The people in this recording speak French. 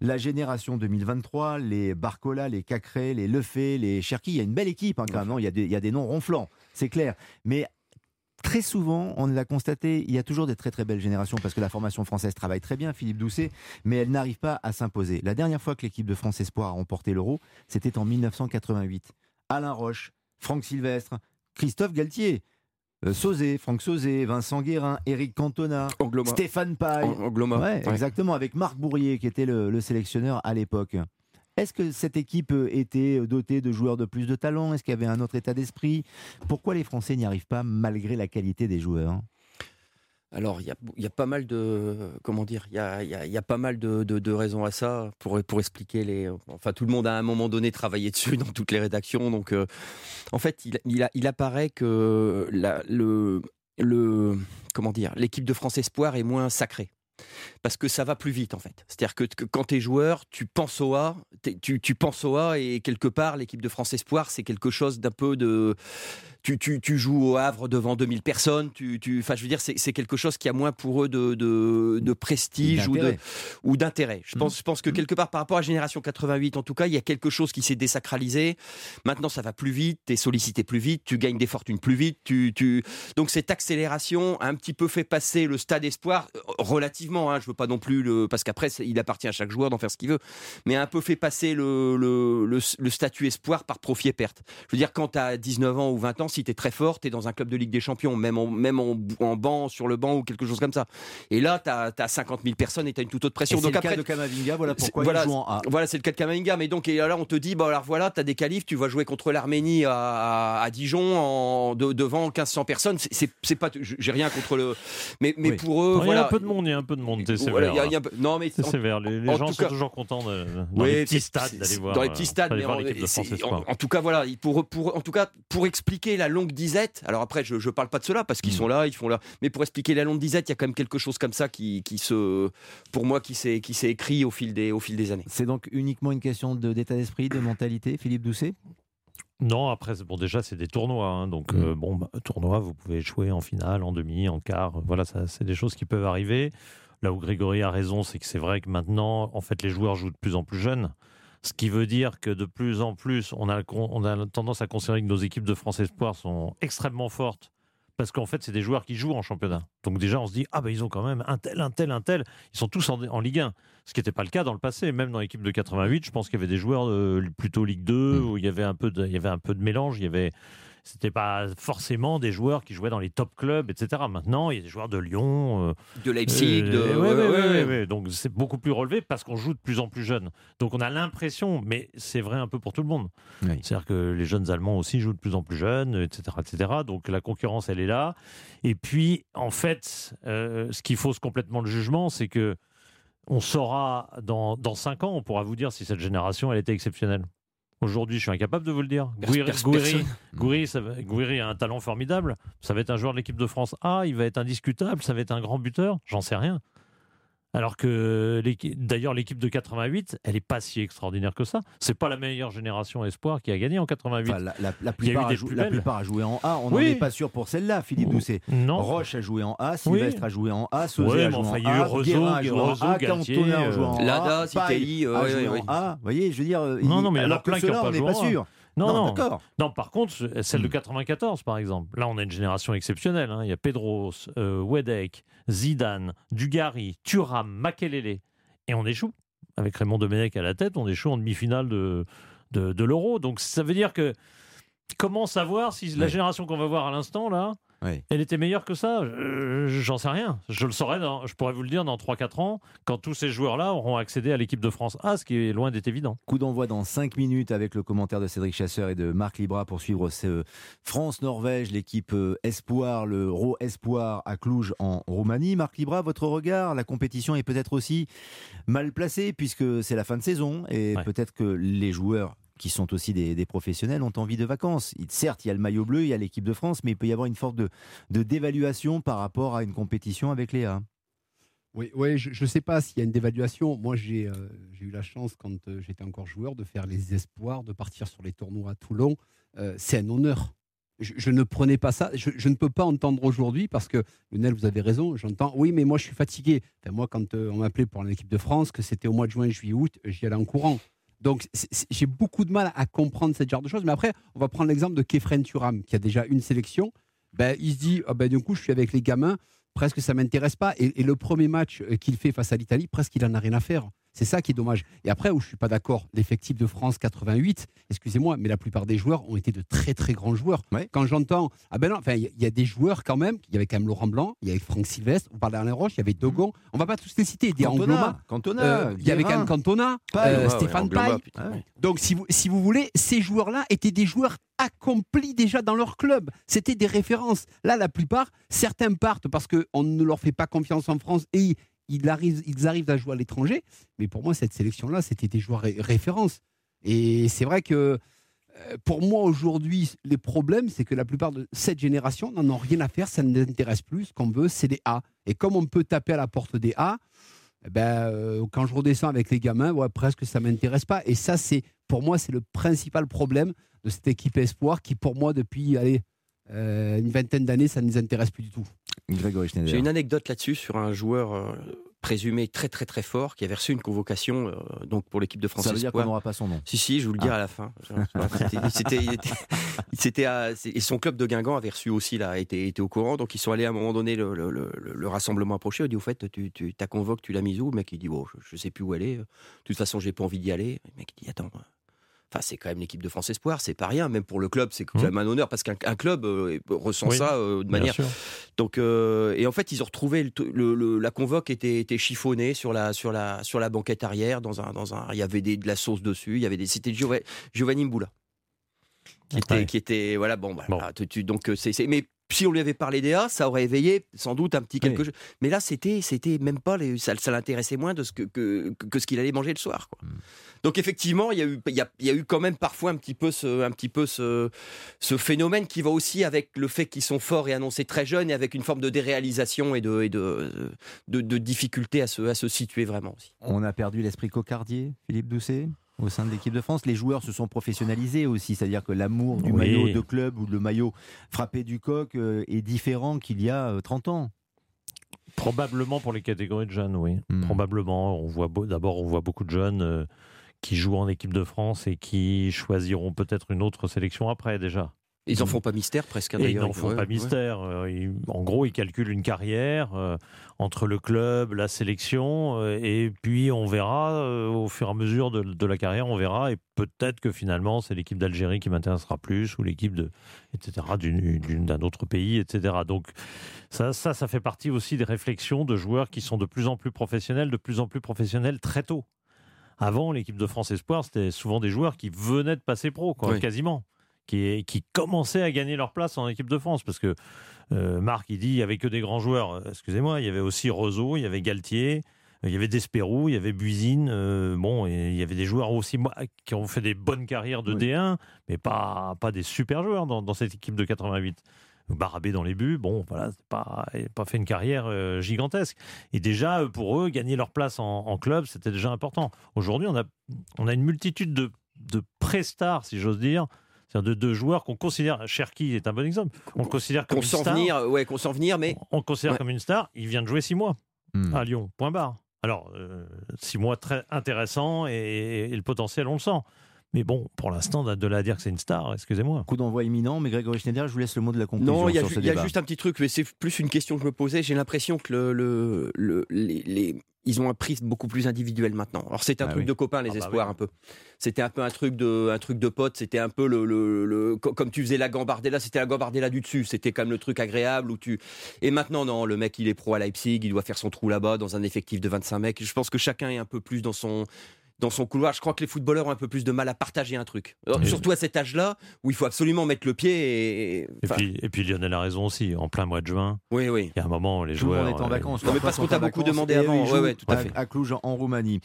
la génération 2023, les Barcola, les Cacré, les Lefebvre, les Cherki, il y a une belle équipe hein, quand même. Il y, a des, il y a des noms ronflants, c'est clair. Mais très souvent, on l'a constaté, il y a toujours des très très belles générations parce que la formation française travaille très bien, Philippe Doucet, mais elle n'arrive pas à s'imposer. La dernière fois que l'équipe de France Espoir a remporté l'Euro, c'était en 1988. Alain Roche, Franck Sylvestre, Christophe Galtier. Euh, Sauzé, Franck Sauzé, Vincent Guérin, Eric Cantona, Stéphane Paille. Ouais, Exactement, avec Marc Bourrier qui était le sélectionneur à l'époque. Est-ce que cette équipe était dotée de joueurs de plus de talent? Est-ce qu'il y avait un autre état d'esprit? Pourquoi les Français n'y arrivent pas malgré la qualité des joueurs? Alors, il y, a, pas mal de comment dire, il y a, pas mal de, raisons à ça pour pour expliquer les. Enfin, tout le monde a à un moment donné travaillé dessus dans toutes les rédactions. Donc, euh, en fait, il, apparaît que le le comment dire, l'équipe de France Espoir est moins sacrée parce que ça va plus vite en fait. C'est-à-dire que, quand tu es joueur, tu penses au A, tu, tu, penses au A et quelque part l'équipe de France Espoir c'est quelque chose d'un peu de tu, joues au Havre devant 2000 personnes. Tu, tu, je veux dire, c'est quelque chose qui a moins pour eux de, de, prestige ou d'intérêt. Je, pense, mmh. je pense que mmh. quelque part, par rapport à Génération 88, en tout cas, il y a quelque chose qui s'est désacralisé. Maintenant, ça va plus vite, tu es sollicité plus vite, tu gagnes des fortunes plus vite. Tu, tu... Donc, cette accélération a un petit peu fait passer le stade espoir, euh, hein, je veux pas non plus le. Parce qu'après, il appartient à chaque joueur d'en faire ce qu'il veut, mais un peu fait passer le, le, le, statut espoir par profit et perte. Je veux dire, quand tu as 19 ans ou 20 ans, si tu es très fort, tu es dans un club de Ligue des Champions, même en, même en, banc, sur le banc ou quelque chose comme ça. Et là, tu as, 50 000 personnes et tu as une toute autre pression. donc le après, cas de Kamavinga, voilà pourquoi voilà, il joue en A. Voilà, c'est le cas de Kamavinga. Mais donc, et là, on te dit, bah, alors voilà, tu as des qualifs, tu vas jouer contre l'Arménie à, à, Dijon en, devant 1500 personnes. C'est pas, j'ai rien contre le. Mais, mais pour eux, Il y a un peu de monde, il y a un peu de monde, c'est sévère. Non, mais. C'est sévère. Les, gens sont toujours contents de, dans les petits stades d'aller voir. Dans les petits stades, mais en, tout cas, voilà, pour, pour, en tout cas, pour expliquer la longue disette, alors après, je ne parle pas de cela parce qu'ils mm. sont là, ils font là. Mais pour expliquer la longue disette, il y a quand même quelque chose comme ça qui, qui se, pour moi, qui s'est, qui s'est écrit au fil des, au fil des années. C'est donc uniquement une question d'état d'esprit, de mentalité, Philippe Doucet? Non, après, bon, déjà, c'est des tournois. Hein, donc, mm. euh, bon, bah, tournoi, vous pouvez jouer en finale, en demi, en quart. Voilà, ça, c'est des choses qui peuvent arriver. Là où Grégory a raison, c'est que c'est vrai que maintenant, en fait, les joueurs jouent de plus en plus jeunes. Ce qui veut dire que de plus en plus, on a, on a tendance à considérer que nos équipes de France Espoir sont extrêmement fortes parce qu'en fait, c'est des joueurs qui jouent en championnat. Donc déjà, on se dit, ah ben ils ont quand même un tel, un tel, un tel. Ils sont tous en, Ligue 1. Ce qui n'était pas le cas dans le passé. Même dans l'équipe de 88, je pense qu'il y avait des joueurs plutôt Ligue 2, mmh. où il y avait un peu de, il y avait un peu de mélange. Il y avait c'était pas forcément des joueurs qui jouaient dans les top clubs, etc. Maintenant, il y a des joueurs de Lyon, euh, de Leipzig, euh, de. Ouais, Donc c'est beaucoup plus relevé parce qu'on joue de plus en plus jeune. Donc on a l'impression, mais c'est vrai un peu pour tout le monde. C'est-à-dire que les jeunes Allemands aussi jouent de plus en plus jeunes, etc., etc. Donc la concurrence, elle est là. Et puis, en fait, euh, ce qui fausse complètement le jugement, c'est que on saura dans, dans 5 ans, on pourra vous dire si cette génération, elle était exceptionnelle. Aujourd'hui, je suis incapable de vous le dire. Gouiri, a un talent formidable. Ça va être un joueur de l'équipe de France A, il va être indiscutable, ça va être un grand buteur. J'en sais rien. Alors que d'ailleurs l'équipe de 88, elle est pas si extraordinaire que ça. C'est pas la meilleure génération espoir qui a gagné en 88. la, plupart, a joué en A. On n'en est pas sûr pour celle-là, Philippe Doucet. Non. Roche a joué en A, Sylvestre a joué en A, Sauzé a joué en A, Guérin a joué en A, Cantona a joué en A, Lada, Citelli a joué en A. Vous voyez, je veux dire, non, non, mais alors plein qui n'ont pas joué. pas sûr. Non, non, d'accord. Non, par contre, celle de 94, hmm. par exemple. Là, on a une génération exceptionnelle. Hein. Il y a Pedros, euh, Wedek, Zidane, Dugarry, Thuram, Makelele. Et on échoue. Avec Raymond Domenech à la tête, on échoue en demi-finale de, de, de l'Euro. Donc, ça veut dire que comment savoir si la génération qu'on va voir à l'instant, là, elle était meilleure que ça J'en sais rien. Je le saurais, je pourrais vous le dire dans 3-4 ans, quand tous ces joueurs-là auront accédé à l'équipe de France A, ce qui est loin d'être évident. Coup d'envoi dans 5 minutes avec le commentaire de Cédric Chasseur et de Marc Libra pour suivre ce France-Norvège, l'équipe euh, Espoir, le Ro Espoir à Cluj en Roumanie. Marc Libra, votre regard, la compétition est peut-être aussi mal placée puisque c'est la fin de saison et peut-être que les joueurs qui sont aussi des, professionnels, ont envie de vacances. certes, il y a le maillot bleu, il y a l'équipe de France, mais il peut y avoir une forme de, dévaluation par rapport à une compétition avec Léa. Oui, oui je ne sais pas s'il y a une dévaluation. Moi, j'ai euh, eu la chance, quand euh, j'étais encore joueur, de faire les espoirs, de partir sur les tournois à Toulon. Euh, c'est un honneur. je, ne prenais pas ça. Je, ne peux pas entendre aujourd'hui parce que, Lionel, vous avez raison, j'entends, oui, mais moi je suis fatigué. moi, quand on m'appelait pour l'équipe de France, que c'était au mois de juin, juillet, août, j'y allais en courant. Donc j'ai beaucoup de mal à comprendre ce genre de choses. Mais après, on va prendre l'exemple de Kefren Turam, qui a déjà une sélection. Ben, il se dit, oh ben, du coup, je suis avec les gamins, presque ça m'intéresse pas. Et, le premier match euh, qu'il fait face à l'Italie, presque il en a rien à faire. C'est ça qui est dommage. Et après, où je suis pas d'accord, l'effectif de France 88, excusez-moi, mais la plupart des joueurs ont été de très très grands joueurs. Quand j'entends, ah ben non, enfin, il y, a des joueurs quand même. Il y avait quand même Laurent Blanc, il y avait Franck Sylvestre, on parle d'Alain Roche, il y avait Dogon. On va pas tous les citer. Des Cantona, Cantona euh, il y avait quand même Cantona, euh, Stéphane Paille. Donc si vous si vous voulez, ces joueurs-là étaient des joueurs accomplis déjà dans leur club. C'était des références. Là, la plupart, certains partent parce qu'on ne leur fait pas confiance en France et ils arrivent, ils arrivent à jouer à l'étranger. Mais pour moi, cette sélection-là, c'était des joueurs références. Et c'est vrai que euh, pour moi, aujourd'hui, les problèmes, c'est que la plupart de cette génération n'en ont rien à faire, ça ne les intéresse plus. Ce qu'on veut, c'est des A. Et comme on peut taper à la porte des A, eh ben, euh, quand je redescends avec les gamins, ouais, presque ça ne m'intéresse pas. Et ça, c'est pour moi, c'est le principal problème de cette équipe Espoir qui, pour moi, depuis euh, une vingtaine d'années, ça ne nous intéresse plus du tout. J'ai une anecdote là-dessus sur un joueur euh, présumé très très très fort qui avait reçu une convocation euh, donc pour l'équipe de France. Ça veut dire qu'on n'aura pas son nom. Si si, je vous le dis ah. à la fin. C'était, c'était, et son club de Guingamp avait reçu aussi là, était, était au courant, donc ils sont allés à un moment donné le, le, rassemblement approché. Il dit au fait, tu, tu ta convoque, tu l'as mise où? Le mec il dit bon, je, ne sais plus où elle est. De toute façon, j'ai pas envie d'y aller. Le mec il dit attends, Enfin, c'est quand même l'équipe de France Espoir, c'est pas rien. Même pour le club, c'est quand mmh. même un honneur parce qu'un club euh, ressent ça euh, de manière. Donc, euh, et en fait, ils ont retrouvé le, la convoque était, était, chiffonnée sur la sur la sur la banquette arrière. Dans un dans un, il y avait des, de la sauce dessus. Il y avait des. C'était Giovanni Mboula qui était qui était voilà bon, bah, donc c'est mais si on lui avait parlé d'EA, ça aurait éveillé sans doute un petit quelque chose. Mais là, c'était, c'était même pas les, ça, ça l'intéressait moins de ce que, que, que ce qu'il allait manger le soir. Quoi. Hmm. Donc effectivement, il y a eu, il y a, il y a eu quand même parfois un petit peu ce, un petit peu ce, ce phénomène qui va aussi avec le fait qu'ils sont forts et annoncés très jeunes et avec une forme de déréalisation et de, et de, de, de difficulté à se, à se situer vraiment aussi. On a perdu l'esprit cocardier, Philippe Doucet? Au sein de l'équipe de France. Les joueurs se sont professionnalisés aussi, c'est-à-dire que l'amour du maillot de club ou le maillot frappé du coq euh, est différent qu'il y a 30 euh, ans. Probablement pour les catégories de jeunes, oui. Hmm. Probablement. On voit d'abord, on voit beaucoup de jeunes euh, qui jouent en équipe de France et qui choisiront peut-être une autre sélection après déjà. Ils n'en font pas mystère presque hein, d'ailleurs. Ils n'en font pas mystère. Euh, en gros, ils calculent une carrière euh, entre le club, la sélection, euh, et puis on verra au fur et à mesure de, la carrière, on verra, et peut-être que finalement c'est l'équipe d'Algérie qui m'intéressera plus, ou l'équipe de, etc., d'un autre pays, etc. Donc ça, ça, ça fait partie aussi des réflexions de joueurs qui sont de plus en plus professionnels, de plus en plus professionnels très tôt. Avant, l'équipe de France Espoir, c'était souvent des joueurs qui venaient de passer pro, quoi, quasiment qui, qui commençaient à gagner leur place en équipe de France. Parce que euh, Marc, il dit il n'y avait que des grands joueurs. Euh, excusez-moi, il y avait aussi Roseau, il y avait Galtier, il y avait Desperou, il y avait Buisine. Euh, bon, il y avait des joueurs aussi qui ont fait des bonnes carrières de D1, mais pas, pas des super joueurs dans, cette équipe de 88. Barabé dans les buts, bon, voilà, pas, pas fait une carrière gigantesque. Et déjà, pour eux, gagner leur place en, club, c'était déjà important. Aujourd'hui, on a, on a une multitude de, de pré-stars, si j'ose dire, de deux joueurs qu'on considère, Cherki est un bon exemple, on le considère comme une star. Venir, ouais, qu'on sent venir, mais on, le considère comme une star. Il vient de jouer six mois hmm. à Lyon. Point barre. Alors euh, six mois très intéressants et, le potentiel on le sent. Mais bon, pour l'instant, de là à dire que c'est une star, excusez-moi. Coup d'envoi imminent, mais Grégory Schneider, je vous laisse le mot de la conclusion. Non, il y, a, juste un petit truc, mais c'est plus une question que je me posais. J'ai l'impression que le, le, les, ils ont un prix beaucoup plus individuel maintenant. Alors c'est un ah truc de copains les ah bah espoirs un peu. C'était un peu un truc de un truc de potes. C'était un peu le, le, comme tu faisais la gambardella, c'était la gambardella du dessus. C'était comme le truc agréable où tu. Et maintenant non, le mec il est pro à Leipzig, il doit faire son trou là-bas dans un effectif de 25 mecs. Je pense que chacun est un peu plus dans son dans son couloir. Je crois que les footballeurs ont un peu plus de mal à partager un truc. Surtout à cet âge-là, où il faut absolument mettre le pied. Et, et, puis, Lionel a raison aussi, en plein mois de juin. Oui, oui. Il y a un moment, les joueurs. est en euh, vacances. mais parce qu'on t'a beaucoup demandé avant. Oui, tout à, fait. à Cluj, en Roumanie.